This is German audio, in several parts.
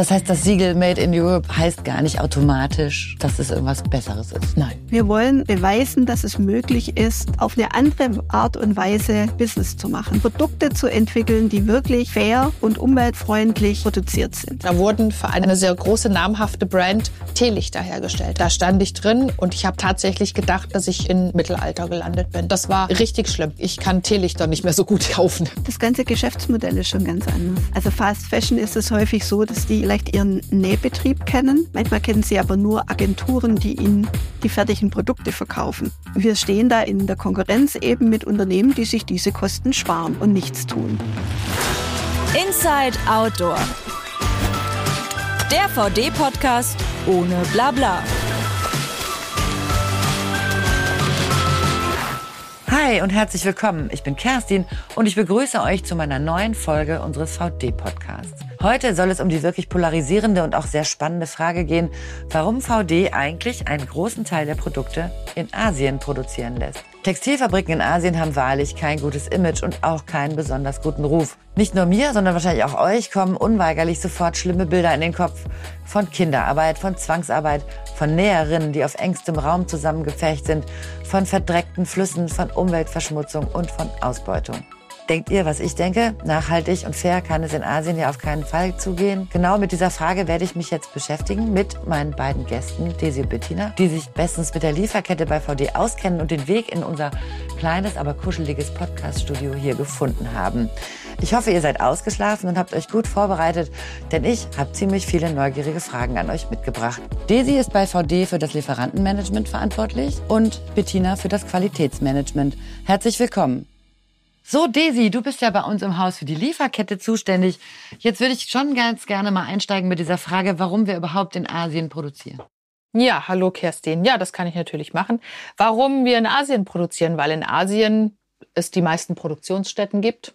Das heißt, das Siegel Made in Europe heißt gar nicht automatisch, dass es irgendwas Besseres ist. Nein. Wir wollen beweisen, dass es möglich ist, auf eine andere Art und Weise Business zu machen. Produkte zu entwickeln, die wirklich fair und umweltfreundlich produziert sind. Da wurden für eine sehr große namhafte Brand Teelichter hergestellt. Da stand ich drin und ich habe tatsächlich gedacht, dass ich im Mittelalter gelandet bin. Das war richtig schlimm. Ich kann Teelichter nicht mehr so gut kaufen. Das ganze Geschäftsmodell ist schon ganz anders. Also Fast Fashion ist es häufig so, dass die vielleicht ihren Nähbetrieb kennen. Manchmal kennen sie aber nur Agenturen, die ihnen die fertigen Produkte verkaufen. Wir stehen da in der Konkurrenz eben mit Unternehmen, die sich diese Kosten sparen und nichts tun. Inside Outdoor. Der VD-Podcast ohne Blabla. Hi und herzlich willkommen. Ich bin Kerstin und ich begrüße euch zu meiner neuen Folge unseres VD-Podcasts. Heute soll es um die wirklich polarisierende und auch sehr spannende Frage gehen, warum VD eigentlich einen großen Teil der Produkte in Asien produzieren lässt. Textilfabriken in Asien haben wahrlich kein gutes Image und auch keinen besonders guten Ruf. Nicht nur mir, sondern wahrscheinlich auch euch kommen unweigerlich sofort schlimme Bilder in den Kopf von Kinderarbeit, von Zwangsarbeit, von Näherinnen, die auf engstem Raum zusammengefecht sind, von verdreckten Flüssen, von Umweltverschmutzung und von Ausbeutung. Denkt ihr, was ich denke? Nachhaltig und fair kann es in Asien ja auf keinen Fall zugehen. Genau mit dieser Frage werde ich mich jetzt beschäftigen mit meinen beiden Gästen, Desi und Bettina, die sich bestens mit der Lieferkette bei VD auskennen und den Weg in unser kleines, aber kuscheliges Podcaststudio hier gefunden haben. Ich hoffe, ihr seid ausgeschlafen und habt euch gut vorbereitet, denn ich habe ziemlich viele neugierige Fragen an euch mitgebracht. Desi ist bei VD für das Lieferantenmanagement verantwortlich und Bettina für das Qualitätsmanagement. Herzlich willkommen. So, Desi, du bist ja bei uns im Haus für die Lieferkette zuständig. Jetzt würde ich schon ganz gerne mal einsteigen mit dieser Frage, warum wir überhaupt in Asien produzieren. Ja, hallo Kerstin. Ja, das kann ich natürlich machen. Warum wir in Asien produzieren? Weil in Asien es die meisten Produktionsstätten gibt,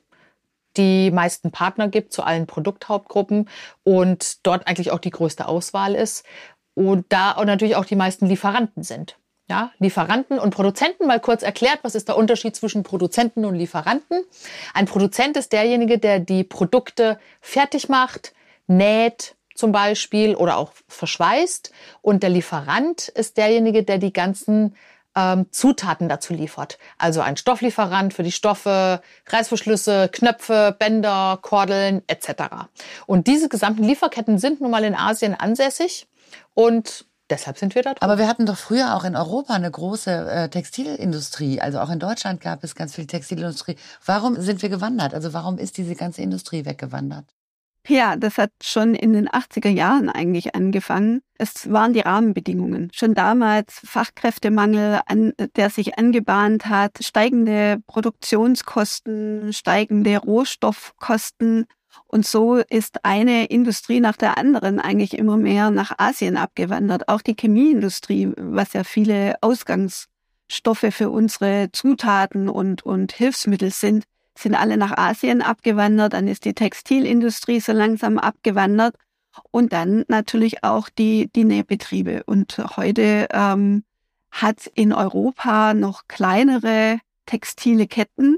die meisten Partner gibt zu allen Produkthauptgruppen und dort eigentlich auch die größte Auswahl ist und da auch natürlich auch die meisten Lieferanten sind. Ja, Lieferanten und Produzenten mal kurz erklärt, was ist der Unterschied zwischen Produzenten und Lieferanten? Ein Produzent ist derjenige, der die Produkte fertig macht, näht zum Beispiel oder auch verschweißt. Und der Lieferant ist derjenige, der die ganzen ähm, Zutaten dazu liefert. Also ein Stofflieferant für die Stoffe, Reißverschlüsse, Knöpfe, Bänder, Kordeln etc. Und diese gesamten Lieferketten sind nun mal in Asien ansässig und Deshalb sind wir da drin. Aber wir hatten doch früher auch in Europa eine große äh, Textilindustrie. Also auch in Deutschland gab es ganz viel Textilindustrie. Warum sind wir gewandert? Also warum ist diese ganze Industrie weggewandert? Ja, das hat schon in den 80er Jahren eigentlich angefangen. Es waren die Rahmenbedingungen. Schon damals Fachkräftemangel, an, der sich angebahnt hat, steigende Produktionskosten, steigende Rohstoffkosten und so ist eine Industrie nach der anderen eigentlich immer mehr nach Asien abgewandert. Auch die Chemieindustrie, was ja viele Ausgangsstoffe für unsere Zutaten und, und Hilfsmittel sind, sind alle nach Asien abgewandert. Dann ist die Textilindustrie so langsam abgewandert. Und dann natürlich auch die, die Nähbetriebe. Und heute ähm, hat in Europa noch kleinere textile Ketten,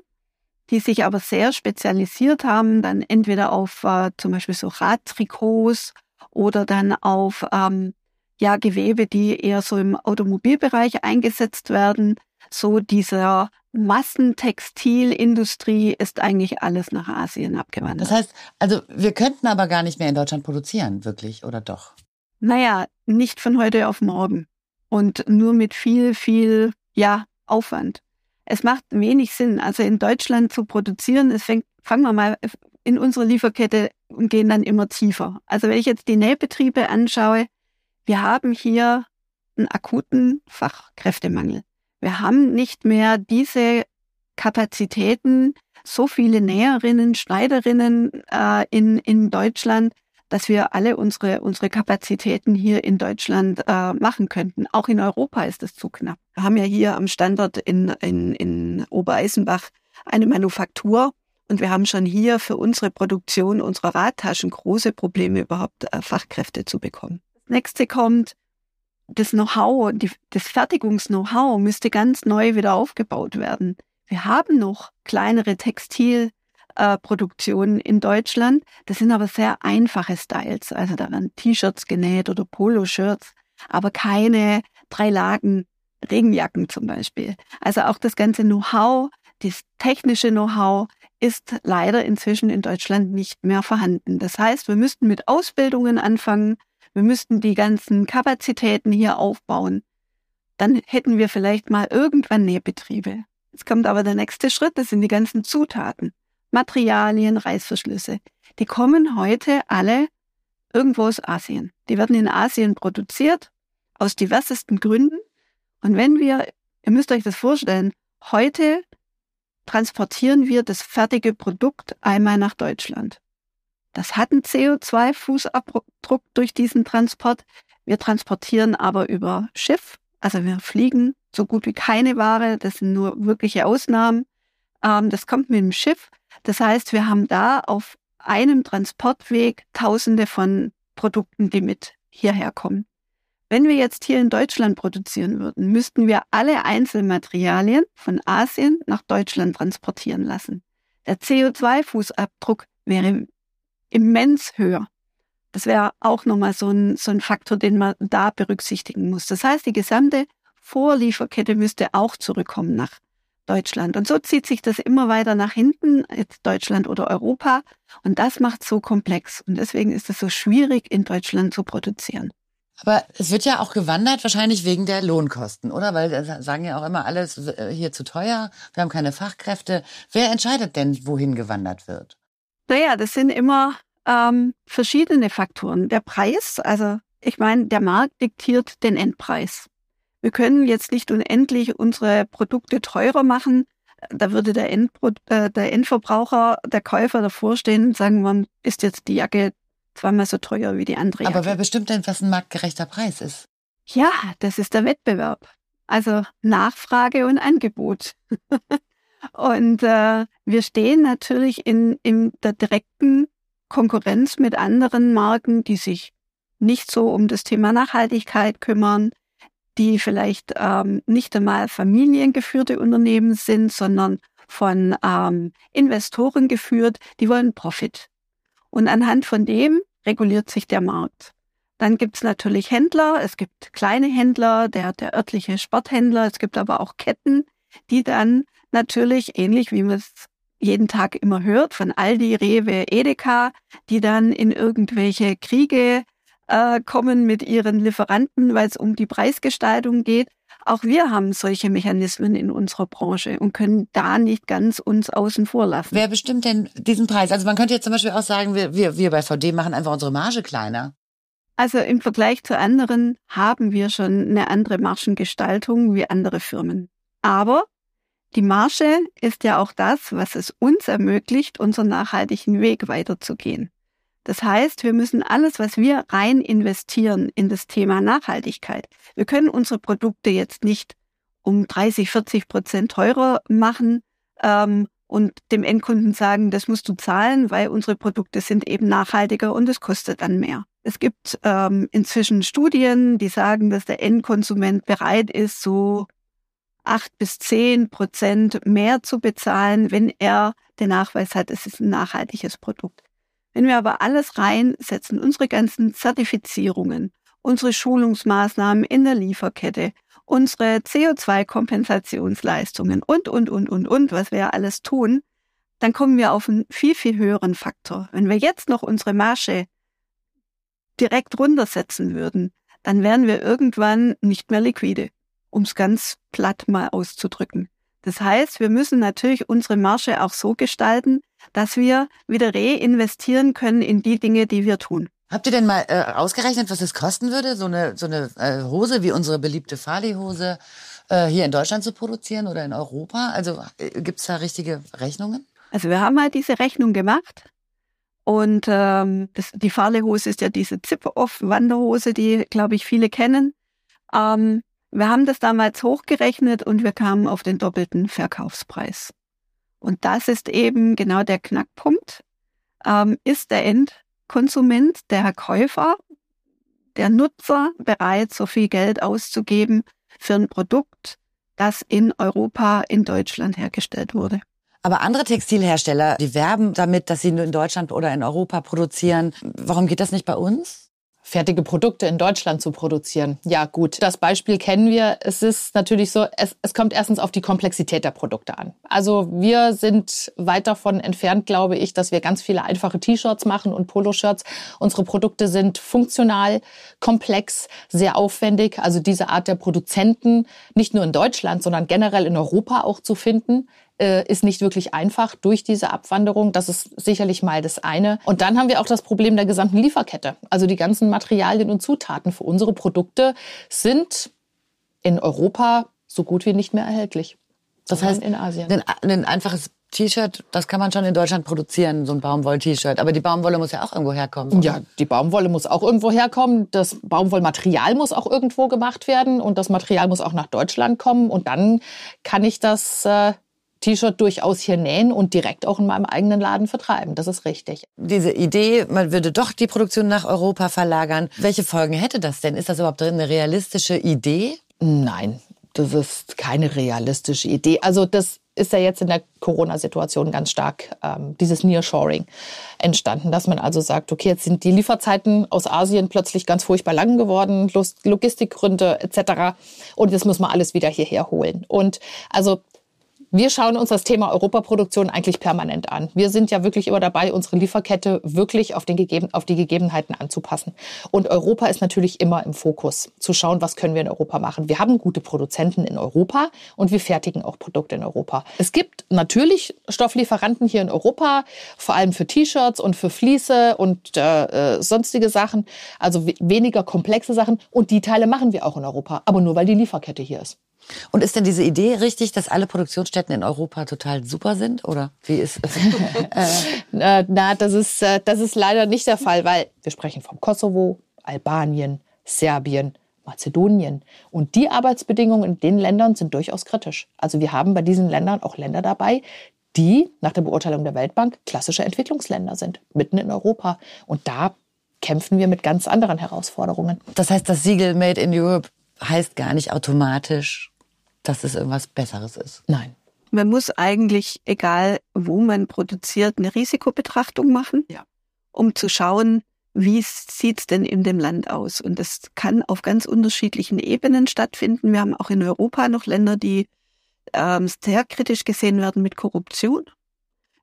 die sich aber sehr spezialisiert haben, dann entweder auf äh, zum Beispiel so Radtrikots oder dann auf ähm, ja, Gewebe, die eher so im Automobilbereich eingesetzt werden. So dieser Massentextilindustrie ist eigentlich alles nach Asien abgewandert. Das heißt, also wir könnten aber gar nicht mehr in Deutschland produzieren, wirklich, oder doch? Naja, nicht von heute auf morgen. Und nur mit viel, viel, ja, Aufwand es macht wenig Sinn, also in Deutschland zu produzieren. Es fängt, fangen wir mal in unsere Lieferkette und gehen dann immer tiefer. Also wenn ich jetzt die Nähbetriebe anschaue, wir haben hier einen akuten Fachkräftemangel. Wir haben nicht mehr diese Kapazitäten, so viele Näherinnen, Schneiderinnen äh, in, in Deutschland, dass wir alle unsere, unsere Kapazitäten hier in Deutschland äh, machen könnten. Auch in Europa ist es zu knapp. Wir haben ja hier am Standort in, in, in Obereisenbach eine Manufaktur und wir haben schon hier für unsere Produktion unserer Radtaschen große Probleme, überhaupt äh, Fachkräfte zu bekommen. Das nächste kommt, das Know-how, das Fertigungs-Know-how müsste ganz neu wieder aufgebaut werden. Wir haben noch kleinere Textil- äh, Produktion in Deutschland. Das sind aber sehr einfache Styles. Also da werden T-Shirts genäht oder Poloshirts, aber keine drei Lagen Regenjacken zum Beispiel. Also auch das ganze Know-how, das technische Know-how ist leider inzwischen in Deutschland nicht mehr vorhanden. Das heißt, wir müssten mit Ausbildungen anfangen, wir müssten die ganzen Kapazitäten hier aufbauen. Dann hätten wir vielleicht mal irgendwann Nähbetriebe. Jetzt kommt aber der nächste Schritt, das sind die ganzen Zutaten. Materialien, Reißverschlüsse. Die kommen heute alle irgendwo aus Asien. Die werden in Asien produziert, aus diversesten Gründen. Und wenn wir, ihr müsst euch das vorstellen, heute transportieren wir das fertige Produkt einmal nach Deutschland. Das hat einen CO2-Fußabdruck durch diesen Transport. Wir transportieren aber über Schiff, also wir fliegen so gut wie keine Ware, das sind nur wirkliche Ausnahmen. Ähm, das kommt mit dem Schiff. Das heißt, wir haben da auf einem Transportweg Tausende von Produkten, die mit hierher kommen. Wenn wir jetzt hier in Deutschland produzieren würden, müssten wir alle Einzelmaterialien von Asien nach Deutschland transportieren lassen. Der CO2-Fußabdruck wäre immens höher. Das wäre auch nochmal so ein, so ein Faktor, den man da berücksichtigen muss. Das heißt, die gesamte Vorlieferkette müsste auch zurückkommen nach Deutschland. Und so zieht sich das immer weiter nach hinten, jetzt Deutschland oder Europa. Und das macht es so komplex. Und deswegen ist es so schwierig, in Deutschland zu produzieren. Aber es wird ja auch gewandert, wahrscheinlich wegen der Lohnkosten, oder? Weil äh, sagen ja auch immer alles äh, hier zu teuer, wir haben keine Fachkräfte. Wer entscheidet denn, wohin gewandert wird? Naja, das sind immer ähm, verschiedene Faktoren. Der Preis, also ich meine, der Markt diktiert den Endpreis. Wir können jetzt nicht unendlich unsere Produkte teurer machen. Da würde der, Endpro äh, der Endverbraucher, der Käufer davor stehen und sagen, man ist jetzt die Jacke zweimal so teuer wie die andere. Aber wer bestimmt denn, was ein marktgerechter Preis ist? Ja, das ist der Wettbewerb. Also Nachfrage und Angebot. und äh, wir stehen natürlich in, in der direkten Konkurrenz mit anderen Marken, die sich nicht so um das Thema Nachhaltigkeit kümmern, die vielleicht ähm, nicht einmal familiengeführte Unternehmen sind, sondern von ähm, Investoren geführt, die wollen Profit. Und anhand von dem reguliert sich der Markt. Dann gibt's natürlich Händler, es gibt kleine Händler, der, der örtliche Sporthändler, es gibt aber auch Ketten, die dann natürlich, ähnlich wie man es jeden Tag immer hört, von Aldi, Rewe, Edeka, die dann in irgendwelche Kriege äh, kommen mit ihren Lieferanten, weil es um die Preisgestaltung geht. Auch wir haben solche Mechanismen in unserer Branche und können da nicht ganz uns außen vor lassen. Wer bestimmt denn diesen Preis? Also man könnte jetzt zum Beispiel auch sagen, wir, wir, wir bei VD machen einfach unsere Marge kleiner. Also im Vergleich zu anderen haben wir schon eine andere Margengestaltung wie andere Firmen. Aber die Marge ist ja auch das, was es uns ermöglicht, unseren nachhaltigen Weg weiterzugehen. Das heißt, wir müssen alles, was wir rein investieren in das Thema Nachhaltigkeit. Wir können unsere Produkte jetzt nicht um 30, 40 Prozent teurer machen ähm, und dem Endkunden sagen, das musst du zahlen, weil unsere Produkte sind eben nachhaltiger und es kostet dann mehr. Es gibt ähm, inzwischen Studien, die sagen, dass der Endkonsument bereit ist, so acht bis zehn Prozent mehr zu bezahlen, wenn er den Nachweis hat, es ist ein nachhaltiges Produkt. Wenn wir aber alles reinsetzen, unsere ganzen Zertifizierungen, unsere Schulungsmaßnahmen in der Lieferkette, unsere CO2-Kompensationsleistungen und, und, und, und, und, was wir alles tun, dann kommen wir auf einen viel, viel höheren Faktor. Wenn wir jetzt noch unsere Marge direkt runtersetzen würden, dann wären wir irgendwann nicht mehr liquide, um es ganz platt mal auszudrücken. Das heißt, wir müssen natürlich unsere Marge auch so gestalten, dass wir wieder reinvestieren können in die Dinge, die wir tun. Habt ihr denn mal äh, ausgerechnet, was es kosten würde, so eine, so eine äh, Hose wie unsere beliebte Farley-Hose äh, hier in Deutschland zu produzieren oder in Europa? Also äh, gibt es da richtige Rechnungen? Also wir haben mal diese Rechnung gemacht. Und ähm, das, die Farley-Hose ist ja diese Zip-Off-Wanderhose, die, glaube ich, viele kennen. Ähm, wir haben das damals hochgerechnet und wir kamen auf den doppelten Verkaufspreis. Und das ist eben genau der Knackpunkt. Ähm, ist der Endkonsument, der Käufer, der Nutzer bereit, so viel Geld auszugeben für ein Produkt, das in Europa, in Deutschland hergestellt wurde? Aber andere Textilhersteller, die werben damit, dass sie nur in Deutschland oder in Europa produzieren. Warum geht das nicht bei uns? Fertige Produkte in Deutschland zu produzieren. Ja, gut, das Beispiel kennen wir. Es ist natürlich so, es, es kommt erstens auf die Komplexität der Produkte an. Also wir sind weit davon entfernt, glaube ich, dass wir ganz viele einfache T-Shirts machen und Poloshirts. Unsere Produkte sind funktional, komplex, sehr aufwendig. Also diese Art der Produzenten, nicht nur in Deutschland, sondern generell in Europa auch zu finden, äh, ist nicht wirklich einfach durch diese Abwanderung. Das ist sicherlich mal das eine. Und dann haben wir auch das Problem der gesamten Lieferkette. Also die ganzen Materialien und Zutaten für unsere Produkte sind in Europa so gut wie nicht mehr erhältlich. Das heißt, in Asien. Ein, ein einfaches T-Shirt, das kann man schon in Deutschland produzieren, so ein Baumwoll-T-Shirt. Aber die Baumwolle muss ja auch irgendwo herkommen. Oder? Ja, die Baumwolle muss auch irgendwo herkommen. Das Baumwollmaterial muss auch irgendwo gemacht werden und das Material muss auch nach Deutschland kommen. Und dann kann ich das äh, T-Shirt durchaus hier nähen und direkt auch in meinem eigenen Laden vertreiben. Das ist richtig. Diese Idee, man würde doch die Produktion nach Europa verlagern. Welche Folgen hätte das denn? Ist das überhaupt eine realistische Idee? Nein, das ist keine realistische Idee. Also das ist ja jetzt in der Corona-Situation ganz stark ähm, dieses Nearshoring entstanden, dass man also sagt, okay, jetzt sind die Lieferzeiten aus Asien plötzlich ganz furchtbar lang geworden, Logistikgründe etc. Und jetzt muss man alles wieder hierher holen. Und also wir schauen uns das Thema Europaproduktion eigentlich permanent an. Wir sind ja wirklich immer dabei, unsere Lieferkette wirklich auf, Gegeben, auf die Gegebenheiten anzupassen. Und Europa ist natürlich immer im Fokus, zu schauen, was können wir in Europa machen. Wir haben gute Produzenten in Europa und wir fertigen auch Produkte in Europa. Es gibt natürlich Stofflieferanten hier in Europa, vor allem für T-Shirts und für Fliese und äh, äh sonstige Sachen, also weniger komplexe Sachen. Und die Teile machen wir auch in Europa, aber nur weil die Lieferkette hier ist. Und ist denn diese Idee richtig, dass alle Produktionsstätten in Europa total super sind? Oder wie ist äh, Na, das ist, äh, das ist leider nicht der Fall, weil wir sprechen vom Kosovo, Albanien, Serbien, Mazedonien. Und die Arbeitsbedingungen in den Ländern sind durchaus kritisch. Also wir haben bei diesen Ländern auch Länder dabei, die nach der Beurteilung der Weltbank klassische Entwicklungsländer sind, mitten in Europa. Und da kämpfen wir mit ganz anderen Herausforderungen. Das heißt, das Siegel Made in Europe heißt gar nicht automatisch, dass es irgendwas Besseres ist. Nein. Man muss eigentlich, egal wo man produziert, eine Risikobetrachtung machen, ja. um zu schauen, wie sieht's denn in dem Land aus? Und das kann auf ganz unterschiedlichen Ebenen stattfinden. Wir haben auch in Europa noch Länder, die ähm, sehr kritisch gesehen werden mit Korruption,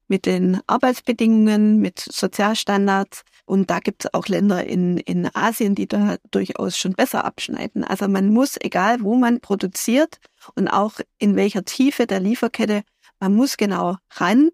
mit den Arbeitsbedingungen, mit Sozialstandards. Und da gibt es auch Länder in, in Asien, die da durchaus schon besser abschneiden. Also man muss, egal wo man produziert und auch in welcher Tiefe der Lieferkette, man muss genau ran,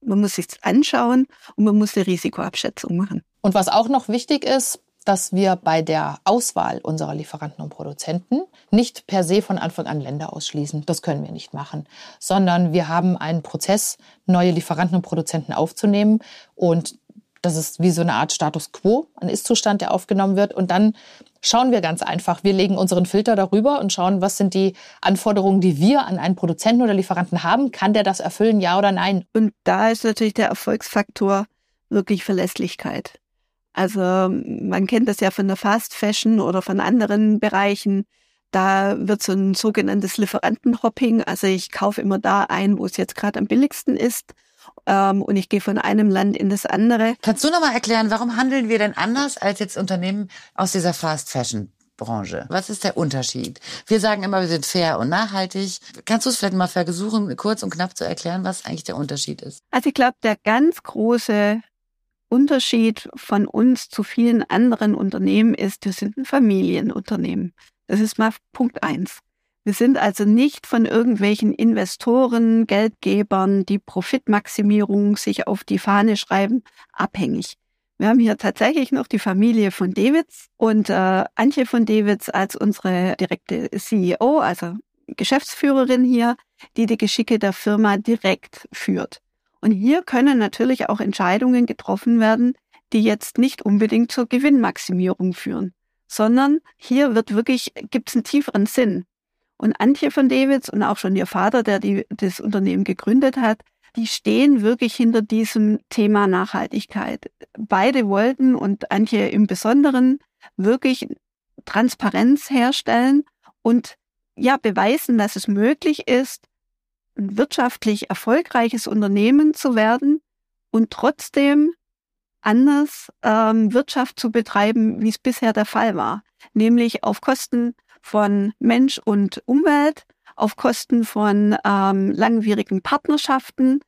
man muss sich anschauen und man muss eine Risikoabschätzung machen. Und was auch noch wichtig ist, dass wir bei der Auswahl unserer Lieferanten und Produzenten nicht per se von Anfang an Länder ausschließen. Das können wir nicht machen, sondern wir haben einen Prozess, neue Lieferanten und Produzenten aufzunehmen und das ist wie so eine Art Status quo, ein Ist-Zustand, der aufgenommen wird. Und dann schauen wir ganz einfach. Wir legen unseren Filter darüber und schauen, was sind die Anforderungen, die wir an einen Produzenten oder Lieferanten haben. Kann der das erfüllen, ja oder nein? Und da ist natürlich der Erfolgsfaktor wirklich Verlässlichkeit. Also man kennt das ja von der Fast Fashion oder von anderen Bereichen. Da wird so ein sogenanntes Lieferantenhopping. Also ich kaufe immer da ein, wo es jetzt gerade am billigsten ist ähm, und ich gehe von einem Land in das andere. Kannst du noch mal erklären, warum handeln wir denn anders als jetzt Unternehmen aus dieser Fast Fashion? Branche. Was ist der Unterschied? Wir sagen immer, wir sind fair und nachhaltig. Kannst du es vielleicht mal versuchen, kurz und knapp zu erklären, was eigentlich der Unterschied ist? Also ich glaube, der ganz große Unterschied von uns zu vielen anderen Unternehmen ist, wir sind ein Familienunternehmen. Das ist mal Punkt eins. Wir sind also nicht von irgendwelchen Investoren, Geldgebern, die Profitmaximierung sich auf die Fahne schreiben, abhängig. Wir haben hier tatsächlich noch die Familie von Davids und äh, Antje von Davids als unsere direkte CEO, also Geschäftsführerin hier, die die Geschicke der Firma direkt führt. Und hier können natürlich auch Entscheidungen getroffen werden, die jetzt nicht unbedingt zur Gewinnmaximierung führen, sondern hier wird wirklich, gibt es einen tieferen Sinn. Und Antje von Davids und auch schon ihr Vater, der die, das Unternehmen gegründet hat, die stehen wirklich hinter diesem Thema Nachhaltigkeit. Beide wollten und Antje im Besonderen wirklich Transparenz herstellen und ja beweisen, dass es möglich ist, ein wirtschaftlich erfolgreiches Unternehmen zu werden und trotzdem anders ähm, Wirtschaft zu betreiben, wie es bisher der Fall war, nämlich auf Kosten von Mensch und Umwelt, auf Kosten von ähm, langwierigen Partnerschaften.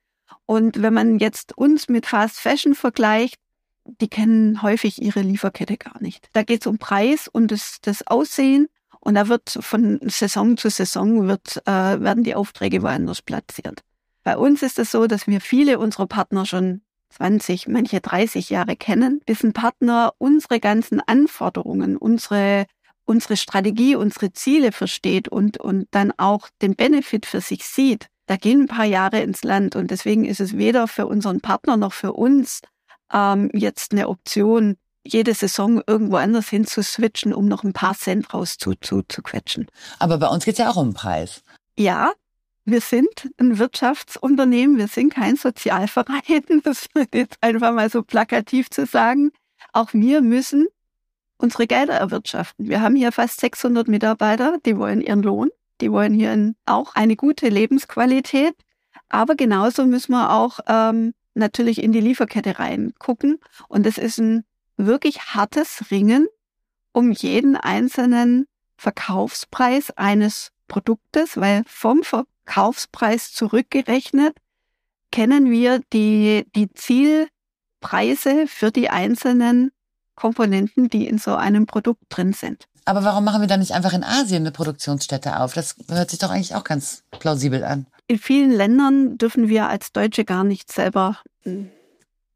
Und wenn man jetzt uns mit Fast Fashion vergleicht, die kennen häufig ihre Lieferkette gar nicht. Da geht es um Preis und das, das Aussehen und da wird von Saison zu Saison wird, äh, werden die Aufträge woanders platziert. Bei uns ist es so, dass wir viele unserer Partner schon 20, manche 30 Jahre kennen, bis ein Partner unsere ganzen Anforderungen, unsere, unsere Strategie, unsere Ziele versteht und, und dann auch den Benefit für sich sieht. Da gehen ein paar Jahre ins Land und deswegen ist es weder für unseren Partner noch für uns ähm, jetzt eine Option, jede Saison irgendwo anders hin zu switchen, um noch ein paar Cent raus zu, zu, quetschen. Aber bei uns geht es ja auch um den Preis. Ja, wir sind ein Wirtschaftsunternehmen, wir sind kein Sozialverein, das ist jetzt einfach mal so plakativ zu sagen. Auch wir müssen unsere Gelder erwirtschaften. Wir haben hier fast 600 Mitarbeiter, die wollen ihren Lohn, die wollen hier auch eine gute Lebensqualität. Aber genauso müssen wir auch ähm, natürlich in die Lieferkette reingucken. Und es ist ein wirklich hartes Ringen um jeden einzelnen Verkaufspreis eines Produktes, weil vom Verkaufspreis zurückgerechnet kennen wir die, die Zielpreise für die einzelnen Komponenten, die in so einem Produkt drin sind. Aber warum machen wir dann nicht einfach in Asien eine Produktionsstätte auf? Das hört sich doch eigentlich auch ganz plausibel an. In vielen Ländern dürfen wir als Deutsche gar nicht selber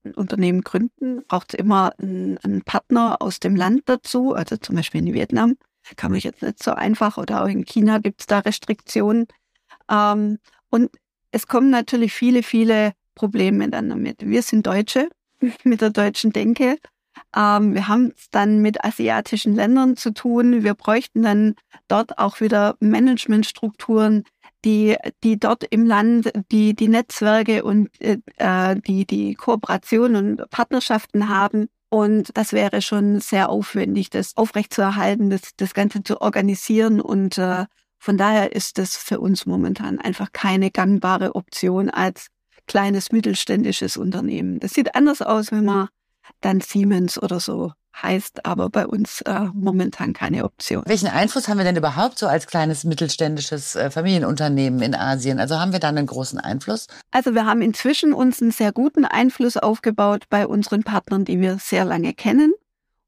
ein Unternehmen gründen. Braucht es immer einen Partner aus dem Land dazu, also zum Beispiel in Vietnam. Kann man jetzt nicht so einfach oder auch in China gibt es da Restriktionen. Ähm, und es kommen natürlich viele, viele Probleme dann damit. Wir sind Deutsche mit der deutschen Denke. Ähm, wir haben es dann mit asiatischen Ländern zu tun. Wir bräuchten dann dort auch wieder Managementstrukturen, die, die dort im Land die, die Netzwerke und äh, die, die Kooperation und Partnerschaften haben. Und das wäre schon sehr aufwendig, das aufrechtzuerhalten, das, das Ganze zu organisieren. Und äh, von daher ist das für uns momentan einfach keine gangbare Option als kleines mittelständisches Unternehmen. Das sieht anders aus, wenn man dann Siemens oder so heißt, aber bei uns äh, momentan keine Option. Welchen Einfluss haben wir denn überhaupt so als kleines mittelständisches äh, Familienunternehmen in Asien? Also haben wir da einen großen Einfluss? Also wir haben inzwischen uns einen sehr guten Einfluss aufgebaut bei unseren Partnern, die wir sehr lange kennen.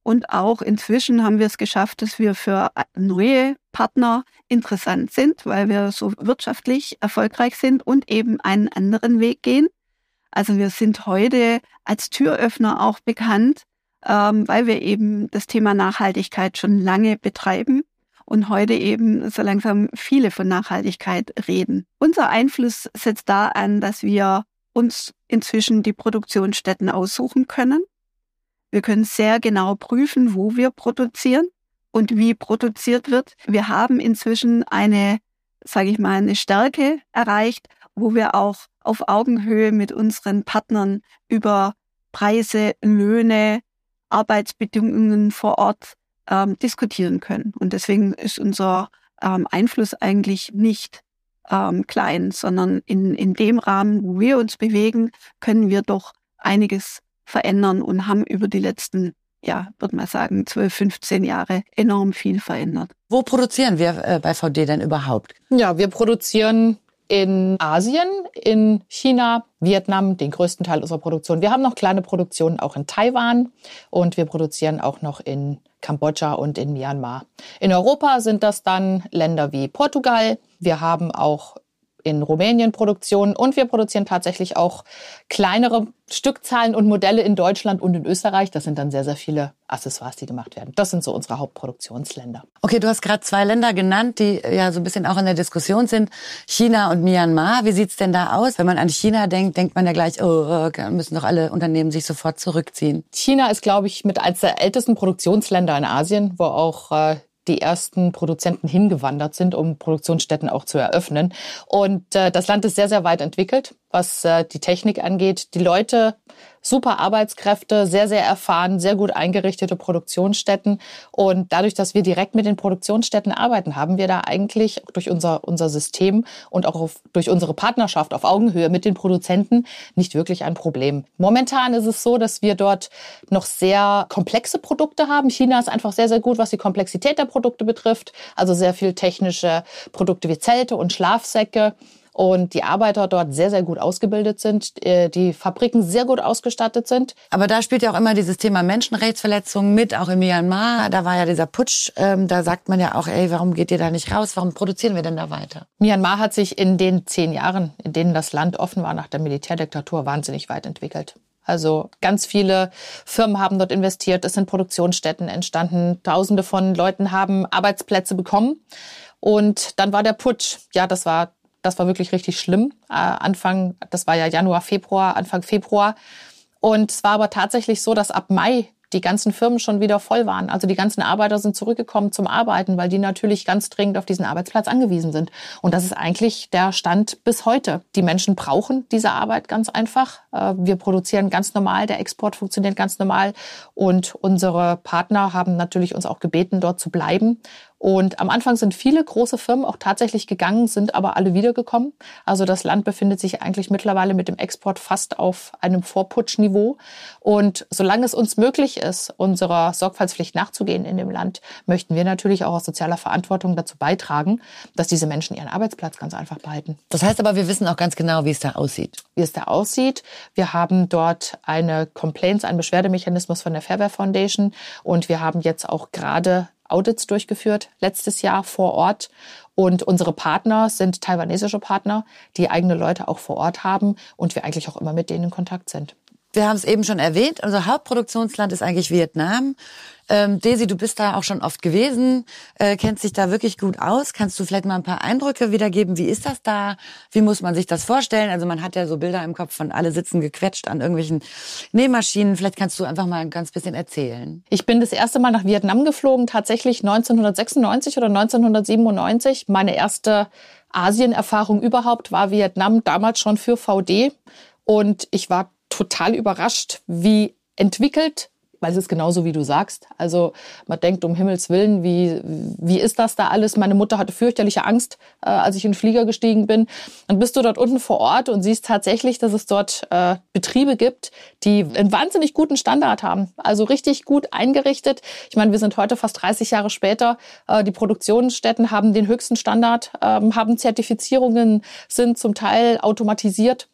Und auch inzwischen haben wir es geschafft, dass wir für neue Partner interessant sind, weil wir so wirtschaftlich erfolgreich sind und eben einen anderen Weg gehen. Also wir sind heute als Türöffner auch bekannt, ähm, weil wir eben das Thema Nachhaltigkeit schon lange betreiben und heute eben so langsam viele von Nachhaltigkeit reden. Unser Einfluss setzt da an, dass wir uns inzwischen die Produktionsstätten aussuchen können. Wir können sehr genau prüfen, wo wir produzieren und wie produziert wird. Wir haben inzwischen eine, sage ich mal, eine Stärke erreicht, wo wir auch auf Augenhöhe mit unseren Partnern über Preise, Löhne, Arbeitsbedingungen vor Ort ähm, diskutieren können. Und deswegen ist unser ähm, Einfluss eigentlich nicht ähm, klein, sondern in, in dem Rahmen, wo wir uns bewegen, können wir doch einiges verändern und haben über die letzten, ja, würde man sagen, 12, 15 Jahre enorm viel verändert. Wo produzieren wir äh, bei VD denn überhaupt? Ja, wir produzieren in Asien, in China, Vietnam, den größten Teil unserer Produktion. Wir haben noch kleine Produktionen auch in Taiwan und wir produzieren auch noch in Kambodscha und in Myanmar. In Europa sind das dann Länder wie Portugal. Wir haben auch in Rumänien Produktionen und wir produzieren tatsächlich auch kleinere Stückzahlen und Modelle in Deutschland und in Österreich. Das sind dann sehr, sehr viele Accessoires, die gemacht werden. Das sind so unsere Hauptproduktionsländer. Okay, du hast gerade zwei Länder genannt, die ja so ein bisschen auch in der Diskussion sind. China und Myanmar. Wie sieht's denn da aus? Wenn man an China denkt, denkt man ja gleich, oh, müssen doch alle Unternehmen sich sofort zurückziehen. China ist, glaube ich, mit als der ältesten Produktionsländer in Asien, wo auch äh, die ersten Produzenten hingewandert sind, um Produktionsstätten auch zu eröffnen. Und äh, das Land ist sehr, sehr weit entwickelt. Was äh, die Technik angeht. Die Leute, super Arbeitskräfte, sehr, sehr erfahren, sehr gut eingerichtete Produktionsstätten. Und dadurch, dass wir direkt mit den Produktionsstätten arbeiten, haben wir da eigentlich durch unser, unser System und auch auf, durch unsere Partnerschaft auf Augenhöhe mit den Produzenten nicht wirklich ein Problem. Momentan ist es so, dass wir dort noch sehr komplexe Produkte haben. China ist einfach sehr, sehr gut, was die Komplexität der Produkte betrifft. Also sehr viel technische Produkte wie Zelte und Schlafsäcke und die Arbeiter dort sehr, sehr gut ausgebildet sind, äh, die Fabriken sehr gut ausgestattet sind. Aber da spielt ja auch immer dieses Thema Menschenrechtsverletzungen mit, auch in Myanmar. Da war ja dieser Putsch, ähm, da sagt man ja auch, ey, warum geht ihr da nicht raus? Warum produzieren wir denn da weiter? Myanmar hat sich in den zehn Jahren, in denen das Land offen war nach der Militärdiktatur, wahnsinnig weit entwickelt. Also ganz viele Firmen haben dort investiert, es sind Produktionsstätten entstanden, Tausende von Leuten haben Arbeitsplätze bekommen. Und dann war der Putsch. Ja, das war das war wirklich richtig schlimm. Äh, Anfang, das war ja Januar, Februar, Anfang Februar. Und es war aber tatsächlich so, dass ab Mai die ganzen Firmen schon wieder voll waren. Also die ganzen Arbeiter sind zurückgekommen zum Arbeiten, weil die natürlich ganz dringend auf diesen Arbeitsplatz angewiesen sind. Und das ist eigentlich der Stand bis heute. Die Menschen brauchen diese Arbeit ganz einfach. Äh, wir produzieren ganz normal, der Export funktioniert ganz normal und unsere Partner haben natürlich uns auch gebeten, dort zu bleiben und am Anfang sind viele große Firmen auch tatsächlich gegangen, sind aber alle wiedergekommen. Also das Land befindet sich eigentlich mittlerweile mit dem Export fast auf einem Vorputschniveau. Und solange es uns möglich ist, unserer Sorgfaltspflicht nachzugehen in dem Land, möchten wir natürlich auch aus sozialer Verantwortung dazu beitragen, dass diese Menschen ihren Arbeitsplatz ganz einfach behalten. Das heißt aber, wir wissen auch ganz genau, wie es da aussieht. Wie es da aussieht. Wir haben dort eine Complaints, einen Beschwerdemechanismus von der Fairware Foundation und wir haben jetzt auch gerade Audits durchgeführt letztes Jahr vor Ort. Und unsere Partner sind taiwanesische Partner, die eigene Leute auch vor Ort haben und wir eigentlich auch immer mit denen in Kontakt sind. Wir haben es eben schon erwähnt, unser Hauptproduktionsland ist eigentlich Vietnam. Ähm, Desi, du bist da auch schon oft gewesen, äh, kennst dich da wirklich gut aus. Kannst du vielleicht mal ein paar Eindrücke wiedergeben? Wie ist das da? Wie muss man sich das vorstellen? Also man hat ja so Bilder im Kopf von alle sitzen gequetscht an irgendwelchen Nähmaschinen. Vielleicht kannst du einfach mal ein ganz bisschen erzählen. Ich bin das erste Mal nach Vietnam geflogen, tatsächlich 1996 oder 1997. Meine erste Asienerfahrung überhaupt war Vietnam, damals schon für VD. Und ich war total überrascht, wie entwickelt weil es ist genauso, wie du sagst. Also man denkt, um Himmels Willen, wie, wie ist das da alles? Meine Mutter hatte fürchterliche Angst, äh, als ich in den Flieger gestiegen bin. Dann bist du dort unten vor Ort und siehst tatsächlich, dass es dort äh, Betriebe gibt, die einen wahnsinnig guten Standard haben. Also richtig gut eingerichtet. Ich meine, wir sind heute fast 30 Jahre später. Äh, die Produktionsstätten haben den höchsten Standard, äh, haben Zertifizierungen, sind zum Teil automatisiert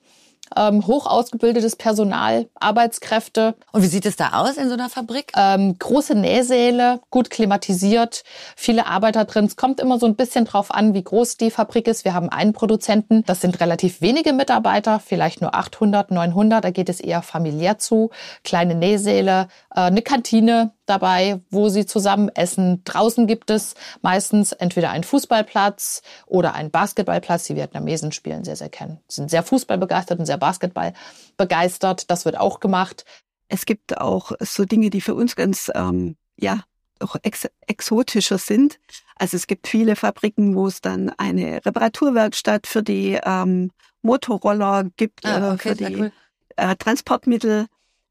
ähm, hoch ausgebildetes Personal, Arbeitskräfte. Und wie sieht es da aus in so einer Fabrik? Ähm, große Nähsäle, gut klimatisiert, viele Arbeiter drin. Es kommt immer so ein bisschen drauf an, wie groß die Fabrik ist. Wir haben einen Produzenten, das sind relativ wenige Mitarbeiter, vielleicht nur 800, 900. Da geht es eher familiär zu. Kleine Nähsäle, äh, eine Kantine, dabei, wo sie zusammen essen. Draußen gibt es meistens entweder einen Fußballplatz oder einen Basketballplatz. Die Vietnamesen spielen sehr, sehr kennen. Sind sehr Fußballbegeistert und sehr Basketball begeistert. Das wird auch gemacht. Es gibt auch so Dinge, die für uns ganz, ähm, ja, auch ex exotischer sind. Also es gibt viele Fabriken, wo es dann eine Reparaturwerkstatt für die ähm, Motorroller gibt, ah, okay, für die cool. äh, Transportmittel.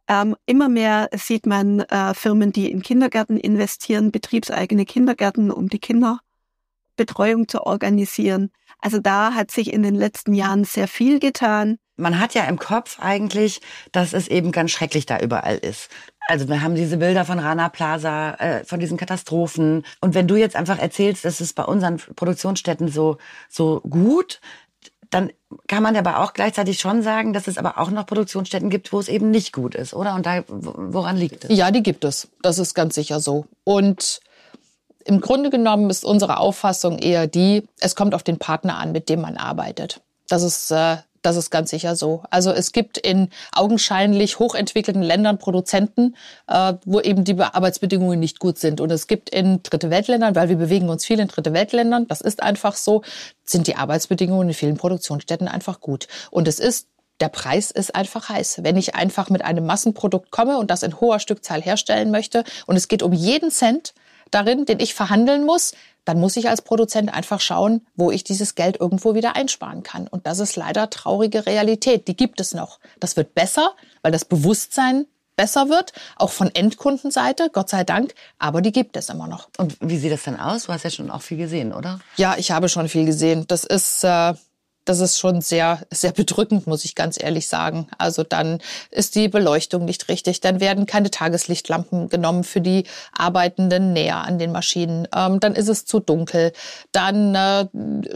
Ähm, immer mehr sieht man äh, Firmen, die in Kindergärten investieren, betriebseigene Kindergärten, um die Kinderbetreuung zu organisieren. Also da hat sich in den letzten Jahren sehr viel getan. Man hat ja im Kopf eigentlich, dass es eben ganz schrecklich da überall ist. Also wir haben diese Bilder von Rana Plaza, äh, von diesen Katastrophen. Und wenn du jetzt einfach erzählst, dass es bei unseren Produktionsstätten so so gut, dann kann man aber auch gleichzeitig schon sagen, dass es aber auch noch Produktionsstätten gibt, wo es eben nicht gut ist, oder? Und da, woran liegt es? Ja, die gibt es. Das ist ganz sicher so. Und im Grunde genommen ist unsere Auffassung eher die, es kommt auf den Partner an, mit dem man arbeitet. Das ist äh, das ist ganz sicher so. Also es gibt in augenscheinlich hochentwickelten Ländern Produzenten, äh, wo eben die Arbeitsbedingungen nicht gut sind. Und es gibt in Dritte Weltländern, weil wir bewegen uns viel in Dritte Weltländern, das ist einfach so, sind die Arbeitsbedingungen in vielen Produktionsstätten einfach gut. Und es ist der Preis ist einfach heiß. Wenn ich einfach mit einem Massenprodukt komme und das in hoher Stückzahl herstellen möchte und es geht um jeden Cent, darin, den ich verhandeln muss, dann muss ich als Produzent einfach schauen, wo ich dieses Geld irgendwo wieder einsparen kann. Und das ist leider traurige Realität. Die gibt es noch. Das wird besser, weil das Bewusstsein besser wird, auch von Endkundenseite, Gott sei Dank, aber die gibt es immer noch. Und wie sieht das dann aus? Du hast ja schon auch viel gesehen, oder? Ja, ich habe schon viel gesehen. Das ist äh, das ist schon sehr, sehr bedrückend, muss ich ganz ehrlich sagen. Also dann ist die Beleuchtung nicht richtig, dann werden keine Tageslichtlampen genommen für die Arbeitenden näher an den Maschinen, ähm, dann ist es zu dunkel, dann äh,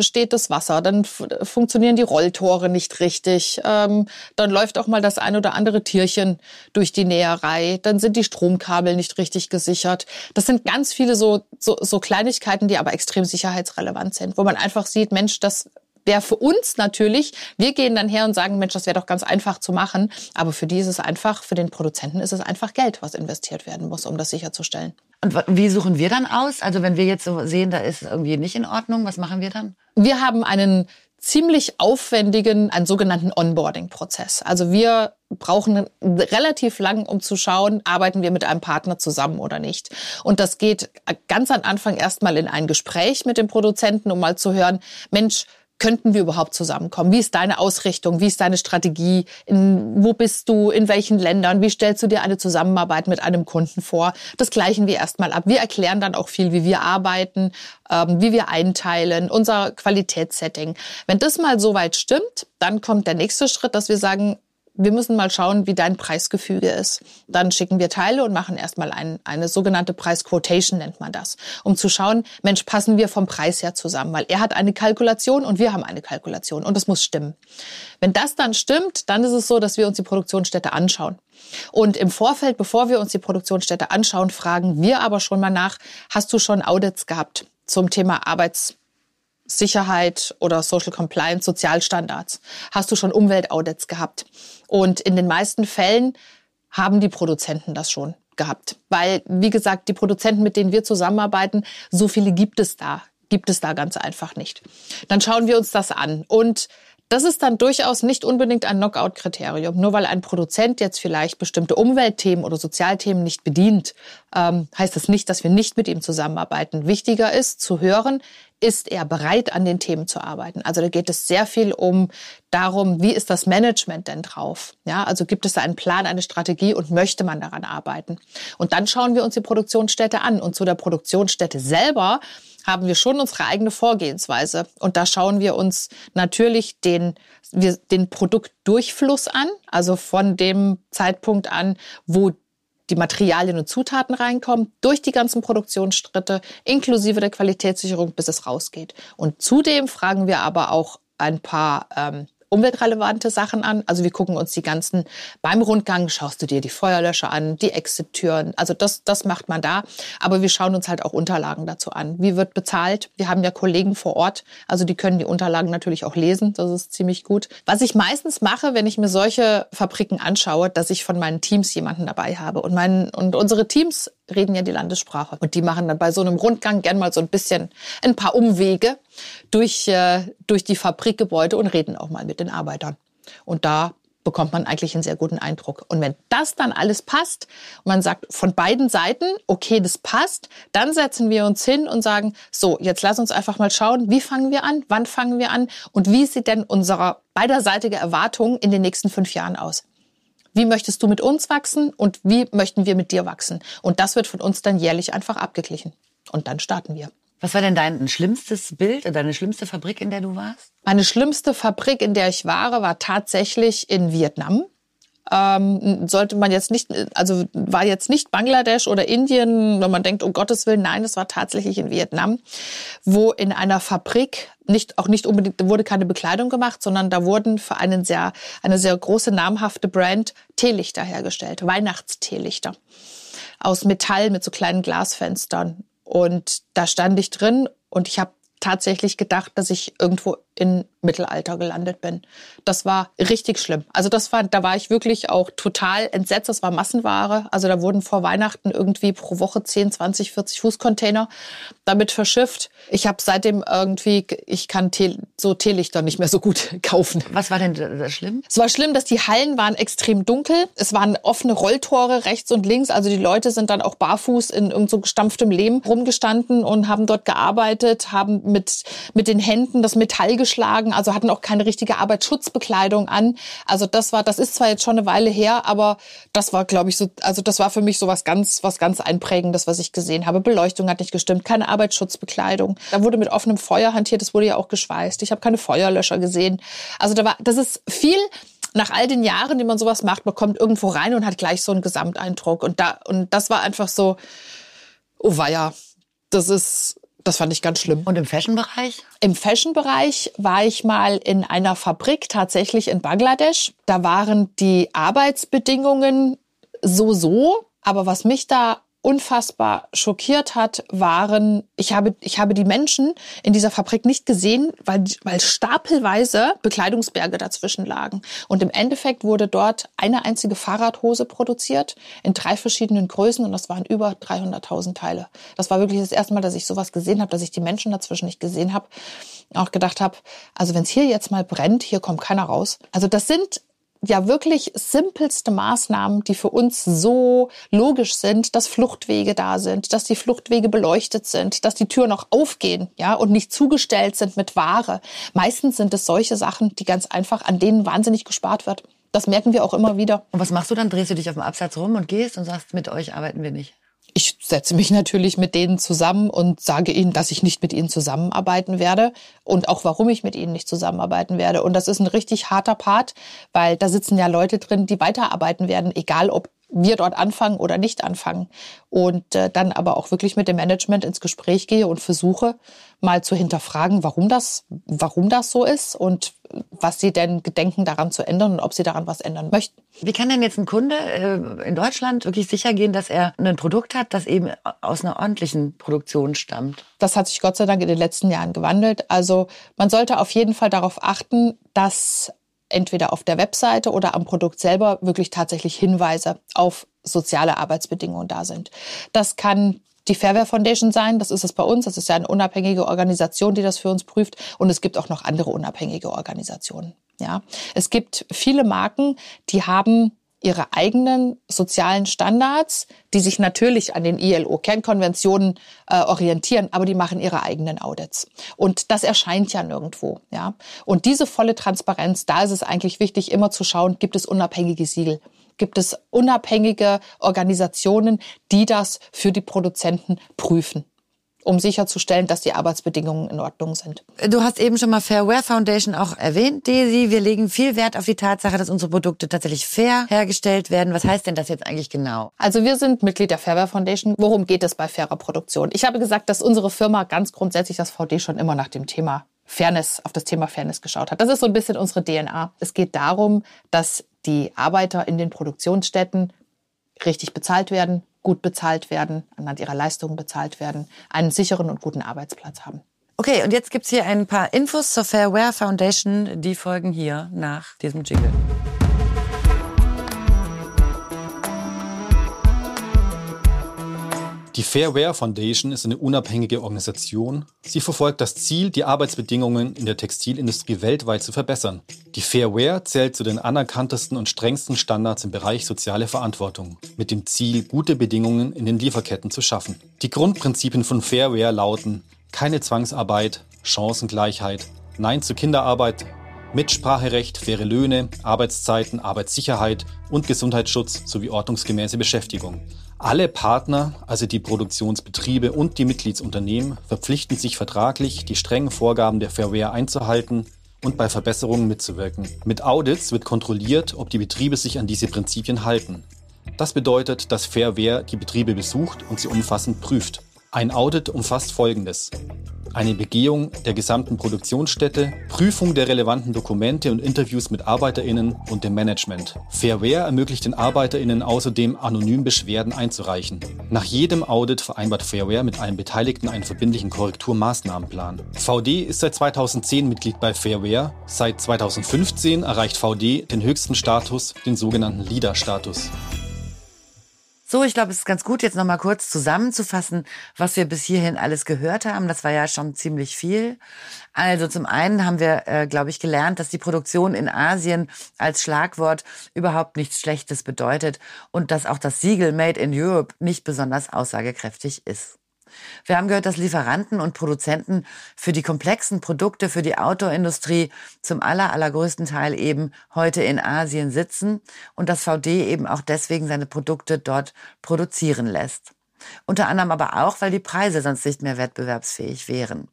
steht das Wasser, dann funktionieren die Rolltore nicht richtig, ähm, dann läuft auch mal das ein oder andere Tierchen durch die Näherei, dann sind die Stromkabel nicht richtig gesichert. Das sind ganz viele so, so, so Kleinigkeiten, die aber extrem sicherheitsrelevant sind, wo man einfach sieht, Mensch, das wäre für uns natürlich, wir gehen dann her und sagen, Mensch, das wäre doch ganz einfach zu machen. Aber für die ist es einfach, für den Produzenten ist es einfach Geld, was investiert werden muss, um das sicherzustellen. Und wie suchen wir dann aus? Also wenn wir jetzt so sehen, da ist irgendwie nicht in Ordnung, was machen wir dann? Wir haben einen ziemlich aufwendigen, einen sogenannten Onboarding-Prozess. Also wir brauchen relativ lang, um zu schauen, arbeiten wir mit einem Partner zusammen oder nicht. Und das geht ganz am Anfang erstmal in ein Gespräch mit dem Produzenten, um mal zu hören, Mensch, könnten wir überhaupt zusammenkommen? Wie ist deine Ausrichtung? Wie ist deine Strategie? In, wo bist du? In welchen Ländern? Wie stellst du dir eine Zusammenarbeit mit einem Kunden vor? Das gleichen wir erstmal ab. Wir erklären dann auch viel, wie wir arbeiten, ähm, wie wir einteilen, unser Qualitätssetting. Wenn das mal soweit stimmt, dann kommt der nächste Schritt, dass wir sagen, wir müssen mal schauen, wie dein Preisgefüge ist. Dann schicken wir Teile und machen erstmal ein, eine sogenannte Preisquotation, nennt man das, um zu schauen, Mensch, passen wir vom Preis her zusammen, weil er hat eine Kalkulation und wir haben eine Kalkulation und das muss stimmen. Wenn das dann stimmt, dann ist es so, dass wir uns die Produktionsstätte anschauen. Und im Vorfeld, bevor wir uns die Produktionsstätte anschauen, fragen wir aber schon mal nach, hast du schon Audits gehabt zum Thema Arbeits Sicherheit oder Social Compliance, Sozialstandards? Hast du schon Umweltaudits gehabt? Und in den meisten Fällen haben die Produzenten das schon gehabt. Weil, wie gesagt, die Produzenten, mit denen wir zusammenarbeiten, so viele gibt es da, gibt es da ganz einfach nicht. Dann schauen wir uns das an. Und das ist dann durchaus nicht unbedingt ein Knockout-Kriterium. Nur weil ein Produzent jetzt vielleicht bestimmte Umweltthemen oder Sozialthemen nicht bedient, ähm, heißt das nicht, dass wir nicht mit ihm zusammenarbeiten. Wichtiger ist zu hören, ist er bereit, an den Themen zu arbeiten? Also da geht es sehr viel um darum, wie ist das Management denn drauf? Ja, also gibt es da einen Plan, eine Strategie und möchte man daran arbeiten? Und dann schauen wir uns die Produktionsstätte an. Und zu der Produktionsstätte selber haben wir schon unsere eigene Vorgehensweise. Und da schauen wir uns natürlich den, wir, den Produktdurchfluss an, also von dem Zeitpunkt an, wo die Materialien und Zutaten reinkommen, durch die ganzen Produktionsschritte, inklusive der Qualitätssicherung, bis es rausgeht. Und zudem fragen wir aber auch ein paar ähm, umweltrelevante Sachen an. Also wir gucken uns die ganzen, beim Rundgang schaust du dir die Feuerlöscher an, die Exit-Türen. Also das, das macht man da. Aber wir schauen uns halt auch Unterlagen dazu an. Wie wird bezahlt? Wir haben ja Kollegen vor Ort. Also die können die Unterlagen natürlich auch lesen. Das ist ziemlich gut. Was ich meistens mache, wenn ich mir solche Fabriken anschaue, dass ich von meinen Teams jemanden dabei habe. Und, mein, und unsere Teams reden ja die Landessprache. Und die machen dann bei so einem Rundgang gern mal so ein bisschen ein paar Umwege durch, äh, durch die Fabrikgebäude und reden auch mal mit den Arbeitern. Und da bekommt man eigentlich einen sehr guten Eindruck. Und wenn das dann alles passt, und man sagt von beiden Seiten, okay, das passt, dann setzen wir uns hin und sagen, so, jetzt lass uns einfach mal schauen, wie fangen wir an, wann fangen wir an und wie sieht denn unsere beiderseitige Erwartung in den nächsten fünf Jahren aus? Wie möchtest du mit uns wachsen und wie möchten wir mit dir wachsen? Und das wird von uns dann jährlich einfach abgeglichen. Und dann starten wir. Was war denn dein schlimmstes Bild oder deine schlimmste Fabrik, in der du warst? Meine schlimmste Fabrik, in der ich war, war tatsächlich in Vietnam ähm, sollte man jetzt nicht, also war jetzt nicht Bangladesch oder Indien, wenn man denkt, um Gottes Willen, nein, es war tatsächlich in Vietnam, wo in einer Fabrik nicht, auch nicht unbedingt, wurde keine Bekleidung gemacht, sondern da wurden für einen sehr, eine sehr große namhafte Brand Teelichter hergestellt, Weihnachtsteelichter aus Metall mit so kleinen Glasfenstern. Und da stand ich drin und ich habe tatsächlich gedacht, dass ich irgendwo in Mittelalter gelandet bin. Das war richtig schlimm. Also das war, da war ich wirklich auch total entsetzt. Das war Massenware. Also da wurden vor Weihnachten irgendwie pro Woche 10, 20, 40 Fußcontainer damit verschifft. Ich habe seitdem irgendwie, ich kann Tee, so Teelichter nicht mehr so gut kaufen. Was war denn da schlimm? Es war schlimm, dass die Hallen waren extrem dunkel. Es waren offene Rolltore rechts und links. Also die Leute sind dann auch barfuß in irgend so gestampftem Lehm rumgestanden und haben dort gearbeitet, haben mit, mit den Händen das Metall geschlagen, also hatten auch keine richtige Arbeitsschutzbekleidung an. Also das war, das ist zwar jetzt schon eine Weile her, aber das war, glaube ich, so, also das war für mich so was ganz, was ganz Einprägendes, was ich gesehen habe. Beleuchtung hat nicht gestimmt, keine Arbeitsschutzbekleidung. Da wurde mit offenem Feuer hantiert, das wurde ja auch geschweißt. Ich habe keine Feuerlöscher gesehen. Also da war, das ist viel nach all den Jahren, die man sowas macht, man kommt irgendwo rein und hat gleich so einen Gesamteindruck. Und da, und das war einfach so, oh weia, das ist, das fand ich ganz schlimm. Und im Fashion-Bereich? Im Fashion-Bereich war ich mal in einer Fabrik tatsächlich in Bangladesch. Da waren die Arbeitsbedingungen so so. Aber was mich da unfassbar schockiert hat, waren, ich habe, ich habe die Menschen in dieser Fabrik nicht gesehen, weil, weil stapelweise Bekleidungsberge dazwischen lagen. Und im Endeffekt wurde dort eine einzige Fahrradhose produziert in drei verschiedenen Größen und das waren über 300.000 Teile. Das war wirklich das erste Mal, dass ich sowas gesehen habe, dass ich die Menschen dazwischen nicht gesehen habe. Auch gedacht habe, also wenn es hier jetzt mal brennt, hier kommt keiner raus. Also das sind ja wirklich simpelste Maßnahmen, die für uns so logisch sind, dass Fluchtwege da sind, dass die Fluchtwege beleuchtet sind, dass die Türen auch aufgehen, ja, und nicht zugestellt sind mit Ware. Meistens sind es solche Sachen, die ganz einfach, an denen wahnsinnig gespart wird. Das merken wir auch immer wieder. Und was machst du dann? Drehst du dich auf dem Absatz rum und gehst und sagst, mit euch arbeiten wir nicht? Ich setze mich natürlich mit denen zusammen und sage ihnen, dass ich nicht mit ihnen zusammenarbeiten werde und auch warum ich mit ihnen nicht zusammenarbeiten werde. Und das ist ein richtig harter Part, weil da sitzen ja Leute drin, die weiterarbeiten werden, egal ob wir dort anfangen oder nicht anfangen. Und äh, dann aber auch wirklich mit dem Management ins Gespräch gehe und versuche mal zu hinterfragen, warum das, warum das so ist und was sie denn gedenken daran zu ändern und ob sie daran was ändern möchten. Wie kann denn jetzt ein Kunde äh, in Deutschland wirklich sicher gehen, dass er ein Produkt hat, das eben aus einer ordentlichen Produktion stammt? Das hat sich Gott sei Dank in den letzten Jahren gewandelt. Also man sollte auf jeden Fall darauf achten, dass entweder auf der Webseite oder am Produkt selber wirklich tatsächlich Hinweise auf soziale Arbeitsbedingungen da sind. Das kann die Fairware Foundation sein, das ist es bei uns, das ist ja eine unabhängige Organisation, die das für uns prüft und es gibt auch noch andere unabhängige Organisationen. Ja, es gibt viele Marken, die haben ihre eigenen sozialen Standards, die sich natürlich an den ILO-Kernkonventionen äh, orientieren, aber die machen ihre eigenen Audits. Und das erscheint ja nirgendwo. Ja? Und diese volle Transparenz, da ist es eigentlich wichtig, immer zu schauen, gibt es unabhängige Siegel? Gibt es unabhängige Organisationen, die das für die Produzenten prüfen? Um sicherzustellen, dass die Arbeitsbedingungen in Ordnung sind. Du hast eben schon mal Fairware Foundation auch erwähnt, Daisy. Wir legen viel Wert auf die Tatsache, dass unsere Produkte tatsächlich fair hergestellt werden. Was heißt denn das jetzt eigentlich genau? Also wir sind Mitglied der Fairware Foundation. Worum geht es bei fairer Produktion? Ich habe gesagt, dass unsere Firma ganz grundsätzlich das VD schon immer nach dem Thema Fairness, auf das Thema Fairness geschaut hat. Das ist so ein bisschen unsere DNA. Es geht darum, dass die Arbeiter in den Produktionsstätten richtig bezahlt werden, gut bezahlt werden, anhand ihrer Leistungen bezahlt werden, einen sicheren und guten Arbeitsplatz haben. Okay, und jetzt gibt's hier ein paar Infos zur Fairware Foundation. Die folgen hier nach diesem Jingle. Die Fairware Foundation ist eine unabhängige Organisation. Sie verfolgt das Ziel, die Arbeitsbedingungen in der Textilindustrie weltweit zu verbessern. Die Fairware zählt zu den anerkanntesten und strengsten Standards im Bereich soziale Verantwortung, mit dem Ziel, gute Bedingungen in den Lieferketten zu schaffen. Die Grundprinzipien von Fairware lauten keine Zwangsarbeit, Chancengleichheit, Nein zu Kinderarbeit, Mitspracherecht, faire Löhne, Arbeitszeiten, Arbeitssicherheit und Gesundheitsschutz sowie ordnungsgemäße Beschäftigung. Alle Partner, also die Produktionsbetriebe und die Mitgliedsunternehmen, verpflichten sich vertraglich, die strengen Vorgaben der Fairware einzuhalten und bei Verbesserungen mitzuwirken. Mit Audits wird kontrolliert, ob die Betriebe sich an diese Prinzipien halten. Das bedeutet, dass Fairware die Betriebe besucht und sie umfassend prüft. Ein Audit umfasst Folgendes. eine Begehung der gesamten Produktionsstätte, Prüfung der relevanten Dokumente und Interviews mit ArbeiterInnen und dem Management. Fairware ermöglicht den ArbeiterInnen außerdem, anonym Beschwerden einzureichen. Nach jedem Audit vereinbart Fairware mit allen Beteiligten einen verbindlichen Korrekturmaßnahmenplan. VD ist seit 2010 Mitglied bei Fairware. Seit 2015 erreicht VD den höchsten Status, den sogenannten Leader-Status. So, ich glaube, es ist ganz gut, jetzt nochmal kurz zusammenzufassen, was wir bis hierhin alles gehört haben. Das war ja schon ziemlich viel. Also zum einen haben wir, äh, glaube ich, gelernt, dass die Produktion in Asien als Schlagwort überhaupt nichts Schlechtes bedeutet und dass auch das Siegel Made in Europe nicht besonders aussagekräftig ist. Wir haben gehört, dass Lieferanten und Produzenten für die komplexen Produkte für die Outdoor-Industrie zum aller, allergrößten Teil eben heute in Asien sitzen und dass VD eben auch deswegen seine Produkte dort produzieren lässt. Unter anderem aber auch, weil die Preise sonst nicht mehr wettbewerbsfähig wären.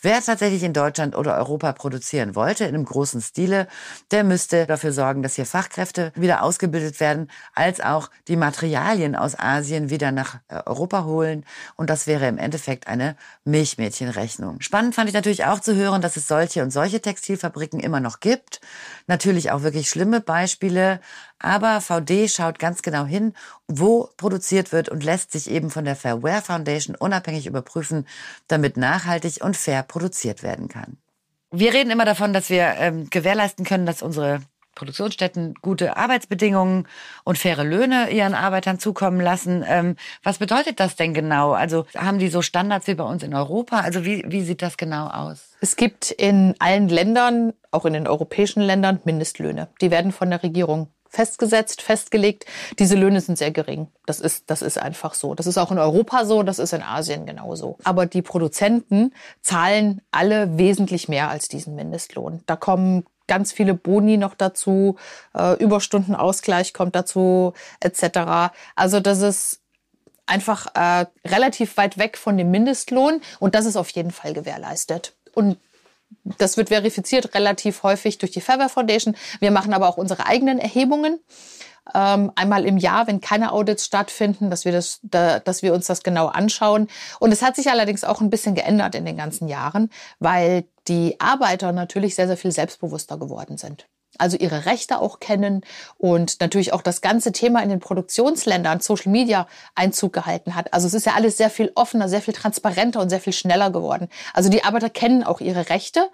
Wer tatsächlich in Deutschland oder Europa produzieren wollte, in einem großen Stile, der müsste dafür sorgen, dass hier Fachkräfte wieder ausgebildet werden, als auch die Materialien aus Asien wieder nach äh, Europa holen. Und das wäre im Endeffekt eine Milchmädchenrechnung. Spannend fand ich natürlich auch zu hören, dass es solche und solche Textilfabriken immer noch gibt. Natürlich auch wirklich schlimme Beispiele. Aber VD schaut ganz genau hin, wo produziert wird und lässt sich eben von der Fairware Foundation unabhängig überprüfen, damit nachhaltig und fair produziert werden kann. Wir reden immer davon, dass wir ähm, gewährleisten können, dass unsere Produktionsstätten gute Arbeitsbedingungen und faire Löhne ihren Arbeitern zukommen lassen. Ähm, was bedeutet das denn genau? Also haben die so Standards wie bei uns in Europa? Also wie, wie sieht das genau aus? Es gibt in allen Ländern, auch in den europäischen Ländern, Mindestlöhne. Die werden von der Regierung festgesetzt, festgelegt. Diese Löhne sind sehr gering. Das ist, das ist einfach so. Das ist auch in Europa so, das ist in Asien genauso. Aber die Produzenten zahlen alle wesentlich mehr als diesen Mindestlohn. Da kommen ganz viele Boni noch dazu, äh, Überstundenausgleich kommt dazu, etc. Also das ist einfach äh, relativ weit weg von dem Mindestlohn und das ist auf jeden Fall gewährleistet. Und das wird verifiziert relativ häufig durch die Fairware Foundation. Wir machen aber auch unsere eigenen Erhebungen. Ähm, einmal im Jahr, wenn keine Audits stattfinden, dass wir, das, da, dass wir uns das genau anschauen. Und es hat sich allerdings auch ein bisschen geändert in den ganzen Jahren, weil die Arbeiter natürlich sehr, sehr viel selbstbewusster geworden sind also ihre Rechte auch kennen und natürlich auch das ganze Thema in den Produktionsländern Social Media Einzug gehalten hat. Also es ist ja alles sehr viel offener, sehr viel transparenter und sehr viel schneller geworden. Also die Arbeiter kennen auch ihre Rechte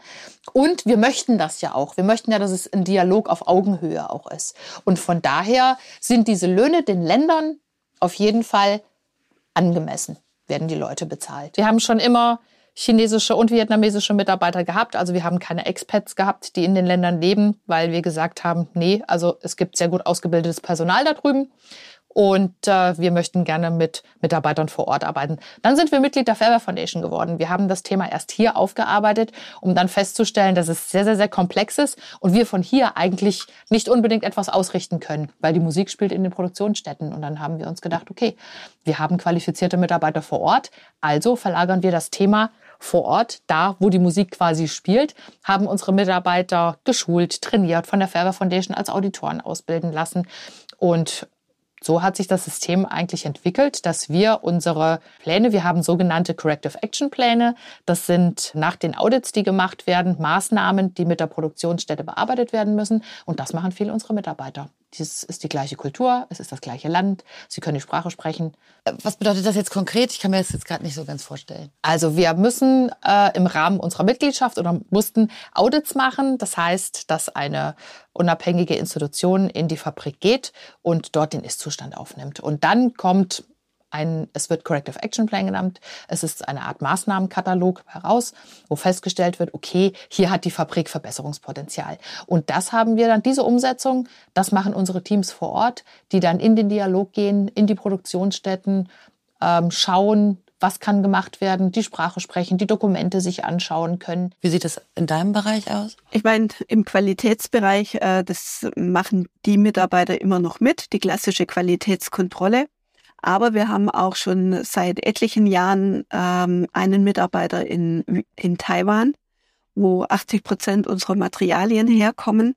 und wir möchten das ja auch. Wir möchten ja, dass es ein Dialog auf Augenhöhe auch ist. Und von daher sind diese Löhne den Ländern auf jeden Fall angemessen, werden die Leute bezahlt. Wir haben schon immer chinesische und vietnamesische Mitarbeiter gehabt. Also wir haben keine Expats gehabt, die in den Ländern leben, weil wir gesagt haben, nee, also es gibt sehr gut ausgebildetes Personal da drüben und äh, wir möchten gerne mit Mitarbeitern vor Ort arbeiten. Dann sind wir Mitglied der Fairware Foundation geworden. Wir haben das Thema erst hier aufgearbeitet, um dann festzustellen, dass es sehr, sehr, sehr komplex ist und wir von hier eigentlich nicht unbedingt etwas ausrichten können, weil die Musik spielt in den Produktionsstätten. Und dann haben wir uns gedacht, okay, wir haben qualifizierte Mitarbeiter vor Ort, also verlagern wir das Thema vor Ort, da wo die Musik quasi spielt, haben unsere Mitarbeiter geschult, trainiert, von der Fairware Foundation als Auditoren ausbilden lassen und so hat sich das System eigentlich entwickelt, dass wir unsere Pläne, wir haben sogenannte Corrective Action Pläne, das sind nach den Audits, die gemacht werden, Maßnahmen, die mit der Produktionsstätte bearbeitet werden müssen. Und das machen viele unserer Mitarbeiter. Es ist die gleiche Kultur, es ist das gleiche Land, sie können die Sprache sprechen. Was bedeutet das jetzt konkret? Ich kann mir das jetzt gerade nicht so ganz vorstellen. Also wir müssen äh, im Rahmen unserer Mitgliedschaft oder mussten Audits machen. Das heißt, dass eine unabhängige Institution in die Fabrik geht und dort den Ist-Zustand aufnimmt. Und dann kommt ein, es wird Corrective Action Plan genannt. Es ist eine Art Maßnahmenkatalog heraus, wo festgestellt wird, okay, hier hat die Fabrik Verbesserungspotenzial. Und das haben wir dann, diese Umsetzung, das machen unsere Teams vor Ort, die dann in den Dialog gehen, in die Produktionsstätten, ähm, schauen, was kann gemacht werden, die Sprache sprechen, die Dokumente sich anschauen können. Wie sieht das in deinem Bereich aus? Ich meine, im Qualitätsbereich, äh, das machen die Mitarbeiter immer noch mit, die klassische Qualitätskontrolle. Aber wir haben auch schon seit etlichen Jahren ähm, einen Mitarbeiter in, in Taiwan, wo 80 Prozent unserer Materialien herkommen,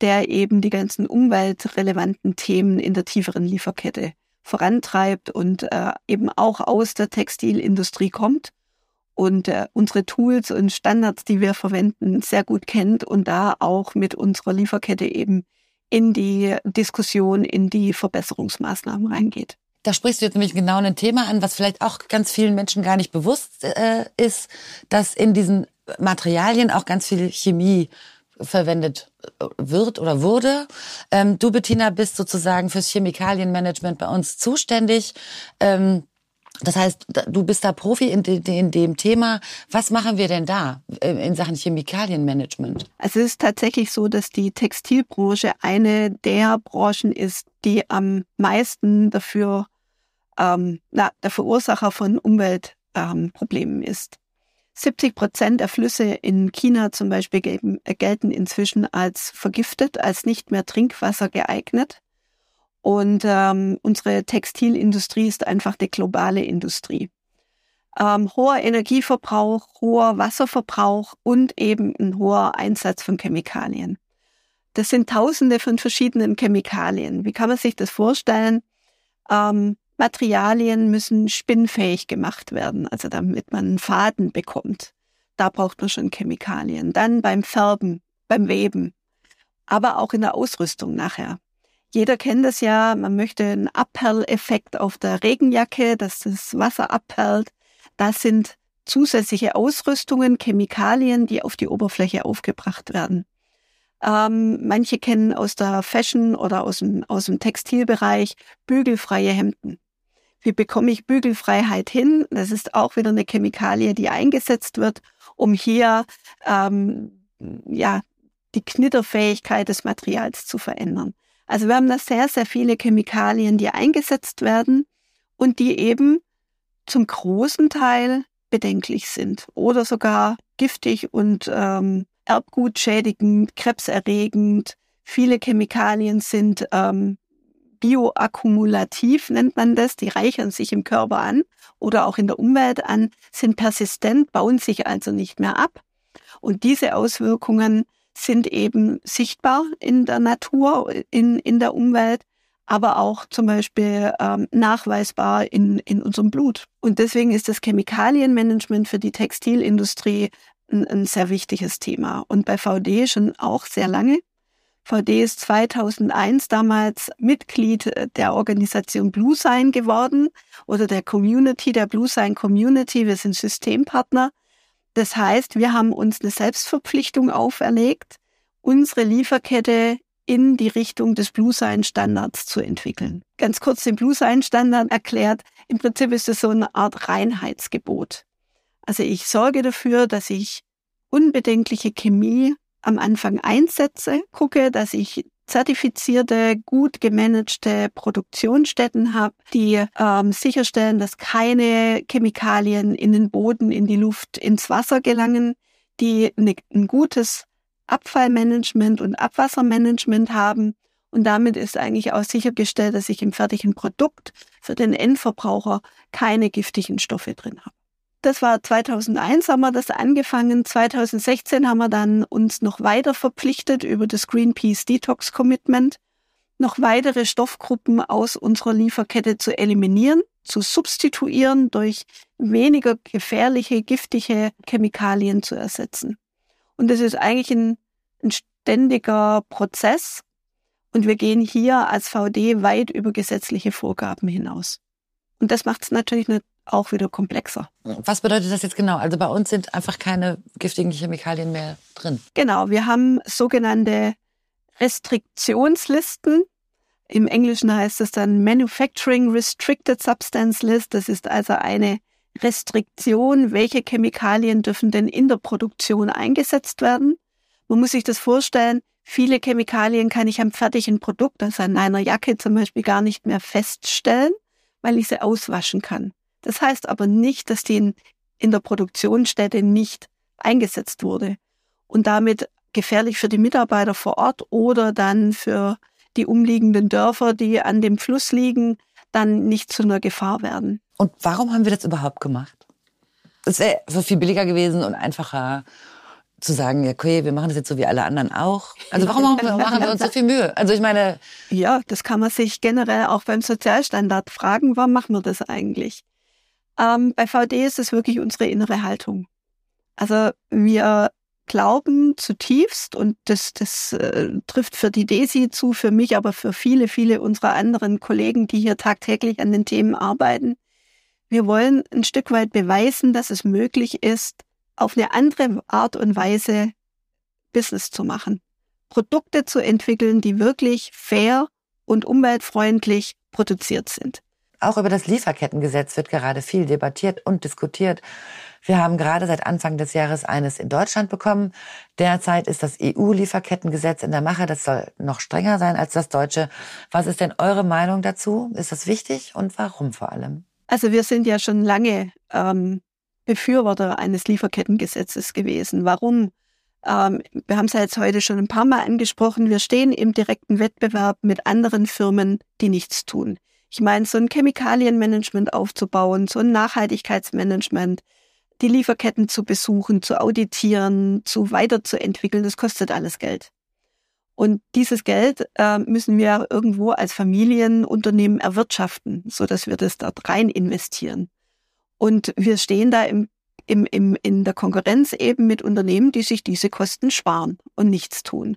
der eben die ganzen umweltrelevanten Themen in der tieferen Lieferkette vorantreibt und äh, eben auch aus der Textilindustrie kommt und äh, unsere Tools und Standards, die wir verwenden, sehr gut kennt und da auch mit unserer Lieferkette eben in die Diskussion, in die Verbesserungsmaßnahmen reingeht. Da sprichst du jetzt nämlich genau ein Thema an, was vielleicht auch ganz vielen Menschen gar nicht bewusst äh, ist, dass in diesen Materialien auch ganz viel Chemie verwendet äh, wird oder wurde. Ähm, du, Bettina, bist sozusagen fürs Chemikalienmanagement bei uns zuständig. Ähm, das heißt, du bist da Profi in, de, in, dem Thema. Was machen wir denn da äh, in Sachen Chemikalienmanagement? Also es ist tatsächlich so, dass die Textilbranche eine der Branchen ist, die am meisten dafür ähm, na, der Verursacher von Umweltproblemen ähm, ist. 70 Prozent der Flüsse in China zum Beispiel gelten, äh, gelten inzwischen als vergiftet, als nicht mehr Trinkwasser geeignet. Und ähm, unsere Textilindustrie ist einfach die globale Industrie. Ähm, hoher Energieverbrauch, hoher Wasserverbrauch und eben ein hoher Einsatz von Chemikalien. Das sind Tausende von verschiedenen Chemikalien. Wie kann man sich das vorstellen? Ähm, Materialien müssen spinnfähig gemacht werden, also damit man einen Faden bekommt. Da braucht man schon Chemikalien. Dann beim Färben, beim Weben, aber auch in der Ausrüstung nachher. Jeder kennt das ja, man möchte einen Abperleffekt auf der Regenjacke, dass das Wasser abperlt. Das sind zusätzliche Ausrüstungen, Chemikalien, die auf die Oberfläche aufgebracht werden. Ähm, manche kennen aus der Fashion oder aus dem, aus dem Textilbereich bügelfreie Hemden. Wie bekomme ich Bügelfreiheit hin? Das ist auch wieder eine Chemikalie, die eingesetzt wird, um hier ähm, ja die Knitterfähigkeit des Materials zu verändern. Also wir haben da sehr, sehr viele Chemikalien, die eingesetzt werden und die eben zum großen Teil bedenklich sind oder sogar giftig und ähm, erbgutschädigend, krebserregend. Viele Chemikalien sind ähm, bioakkumulativ, nennt man das. Die reichern sich im Körper an oder auch in der Umwelt an, sind persistent, bauen sich also nicht mehr ab. Und diese Auswirkungen sind eben sichtbar in der Natur, in, in der Umwelt, aber auch zum Beispiel ähm, nachweisbar in, in unserem Blut. Und deswegen ist das Chemikalienmanagement für die Textilindustrie ein, ein sehr wichtiges Thema. Und bei VD schon auch sehr lange. VD ist 2001 damals Mitglied der Organisation Blue Sign geworden oder der Community, der Blue Sign Community. Wir sind Systempartner das heißt, wir haben uns eine Selbstverpflichtung auferlegt, unsere Lieferkette in die Richtung des Blue Sign Standards zu entwickeln. Ganz kurz den Blue Sign Standard erklärt. Im Prinzip ist es so eine Art Reinheitsgebot. Also ich sorge dafür, dass ich unbedenkliche Chemie am Anfang einsetze, gucke, dass ich zertifizierte, gut gemanagte Produktionsstätten habe, die ähm, sicherstellen, dass keine Chemikalien in den Boden, in die Luft, ins Wasser gelangen, die ne, ein gutes Abfallmanagement und Abwassermanagement haben. Und damit ist eigentlich auch sichergestellt, dass ich im fertigen Produkt für den Endverbraucher keine giftigen Stoffe drin habe. Das war 2001 haben wir das angefangen. 2016 haben wir dann uns noch weiter verpflichtet über das Greenpeace Detox Commitment, noch weitere Stoffgruppen aus unserer Lieferkette zu eliminieren, zu substituieren, durch weniger gefährliche, giftige Chemikalien zu ersetzen. Und das ist eigentlich ein, ein ständiger Prozess. Und wir gehen hier als VD weit über gesetzliche Vorgaben hinaus. Und das macht es natürlich nicht auch wieder komplexer. Was bedeutet das jetzt genau? Also bei uns sind einfach keine giftigen Chemikalien mehr drin. Genau, wir haben sogenannte Restriktionslisten. Im Englischen heißt es dann Manufacturing Restricted Substance List. Das ist also eine Restriktion, welche Chemikalien dürfen denn in der Produktion eingesetzt werden. Man muss sich das vorstellen, viele Chemikalien kann ich am fertigen Produkt, also an einer Jacke zum Beispiel, gar nicht mehr feststellen, weil ich sie auswaschen kann. Das heißt aber nicht, dass die in, in der Produktionsstätte nicht eingesetzt wurde und damit gefährlich für die Mitarbeiter vor Ort oder dann für die umliegenden Dörfer, die an dem Fluss liegen, dann nicht zu einer Gefahr werden. Und warum haben wir das überhaupt gemacht? Es wäre so viel billiger gewesen und einfacher zu sagen, ja, okay, wir machen das jetzt so wie alle anderen auch. Also warum machen wir, machen wir uns so viel Mühe? Also ich meine. Ja, das kann man sich generell auch beim Sozialstandard fragen, warum machen wir das eigentlich? Ähm, bei VD ist es wirklich unsere innere Haltung. Also wir glauben zutiefst und das, das äh, trifft für die Desi zu, für mich, aber für viele, viele unserer anderen Kollegen, die hier tagtäglich an den Themen arbeiten. Wir wollen ein Stück weit beweisen, dass es möglich ist, auf eine andere Art und Weise Business zu machen. Produkte zu entwickeln, die wirklich fair und umweltfreundlich produziert sind. Auch über das Lieferkettengesetz wird gerade viel debattiert und diskutiert. Wir haben gerade seit Anfang des Jahres eines in Deutschland bekommen. Derzeit ist das EU-Lieferkettengesetz in der Mache. Das soll noch strenger sein als das deutsche. Was ist denn eure Meinung dazu? Ist das wichtig und warum vor allem? Also wir sind ja schon lange ähm, Befürworter eines Lieferkettengesetzes gewesen. Warum? Ähm, wir haben es ja jetzt heute schon ein paar Mal angesprochen. Wir stehen im direkten Wettbewerb mit anderen Firmen, die nichts tun. Ich meine, so ein Chemikalienmanagement aufzubauen, so ein Nachhaltigkeitsmanagement, die Lieferketten zu besuchen, zu auditieren, zu weiterzuentwickeln, das kostet alles Geld. Und dieses Geld äh, müssen wir irgendwo als Familienunternehmen erwirtschaften, so dass wir das dort rein investieren. Und wir stehen da im, im, im, in der Konkurrenz eben mit Unternehmen, die sich diese Kosten sparen und nichts tun.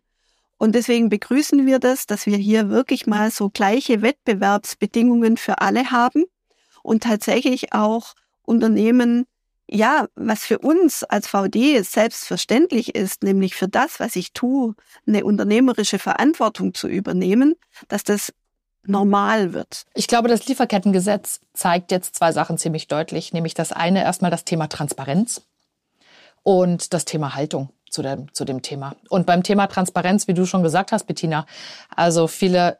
Und deswegen begrüßen wir das, dass wir hier wirklich mal so gleiche Wettbewerbsbedingungen für alle haben und tatsächlich auch Unternehmen, ja, was für uns als VD selbstverständlich ist, nämlich für das, was ich tue, eine unternehmerische Verantwortung zu übernehmen, dass das normal wird. Ich glaube, das Lieferkettengesetz zeigt jetzt zwei Sachen ziemlich deutlich, nämlich das eine erstmal das Thema Transparenz und das Thema Haltung zu dem, zu dem Thema. Und beim Thema Transparenz, wie du schon gesagt hast, Bettina, also viele,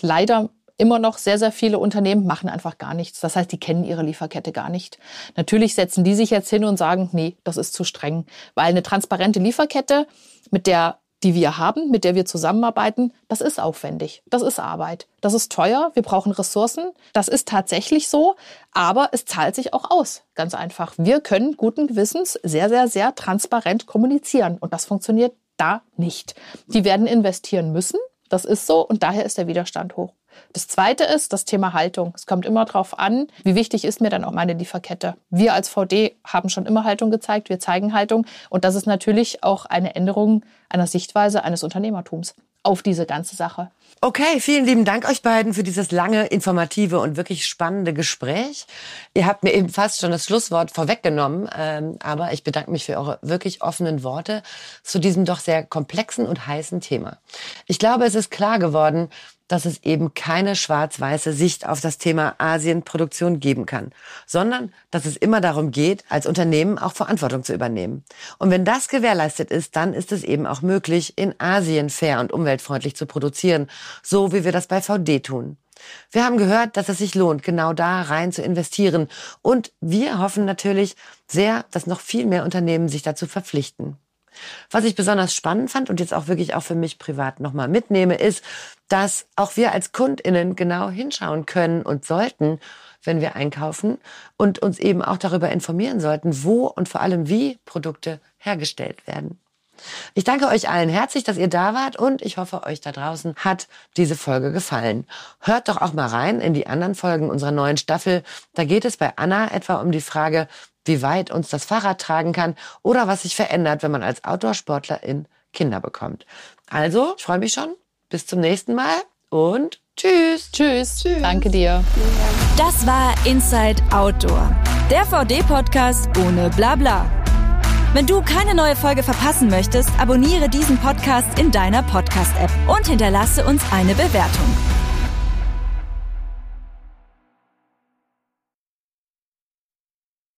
leider immer noch sehr, sehr viele Unternehmen machen einfach gar nichts. Das heißt, die kennen ihre Lieferkette gar nicht. Natürlich setzen die sich jetzt hin und sagen, nee, das ist zu streng. Weil eine transparente Lieferkette, mit der die wir haben, mit der wir zusammenarbeiten, das ist aufwendig, das ist Arbeit, das ist teuer, wir brauchen Ressourcen, das ist tatsächlich so, aber es zahlt sich auch aus, ganz einfach. Wir können guten Gewissens sehr, sehr, sehr transparent kommunizieren und das funktioniert da nicht. Die werden investieren müssen, das ist so und daher ist der Widerstand hoch. Das zweite ist das Thema Haltung. Es kommt immer darauf an, wie wichtig ist mir dann auch meine Lieferkette. Wir als VD haben schon immer Haltung gezeigt, wir zeigen Haltung und das ist natürlich auch eine Änderung einer Sichtweise eines Unternehmertums auf diese ganze Sache. Okay, vielen lieben Dank euch beiden für dieses lange, informative und wirklich spannende Gespräch. Ihr habt mir eben fast schon das Schlusswort vorweggenommen, ähm, aber ich bedanke mich für eure wirklich offenen Worte zu diesem doch sehr komplexen und heißen Thema. Ich glaube, es ist klar geworden, dass es eben keine schwarz-weiße Sicht auf das Thema Asienproduktion geben kann, sondern dass es immer darum geht, als Unternehmen auch Verantwortung zu übernehmen. Und wenn das gewährleistet ist, dann ist es eben auch möglich, in Asien fair und umweltfreundlich zu produzieren, so wie wir das bei VD tun. Wir haben gehört, dass es sich lohnt, genau da rein zu investieren. Und wir hoffen natürlich sehr, dass noch viel mehr Unternehmen sich dazu verpflichten. Was ich besonders spannend fand und jetzt auch wirklich auch für mich privat nochmal mitnehme, ist, dass auch wir als KundInnen genau hinschauen können und sollten, wenn wir einkaufen und uns eben auch darüber informieren sollten, wo und vor allem wie Produkte hergestellt werden. Ich danke euch allen herzlich, dass ihr da wart und ich hoffe, euch da draußen hat diese Folge gefallen. Hört doch auch mal rein in die anderen Folgen unserer neuen Staffel. Da geht es bei Anna etwa um die Frage, wie weit uns das Fahrrad tragen kann oder was sich verändert, wenn man als Outdoor-Sportlerin Kinder bekommt. Also, ich freue mich schon. Bis zum nächsten Mal und tschüss. Tschüss. tschüss. Danke dir. Das war Inside Outdoor, der VD-Podcast ohne Blabla. Wenn du keine neue Folge verpassen möchtest, abonniere diesen Podcast in deiner Podcast-App und hinterlasse uns eine Bewertung.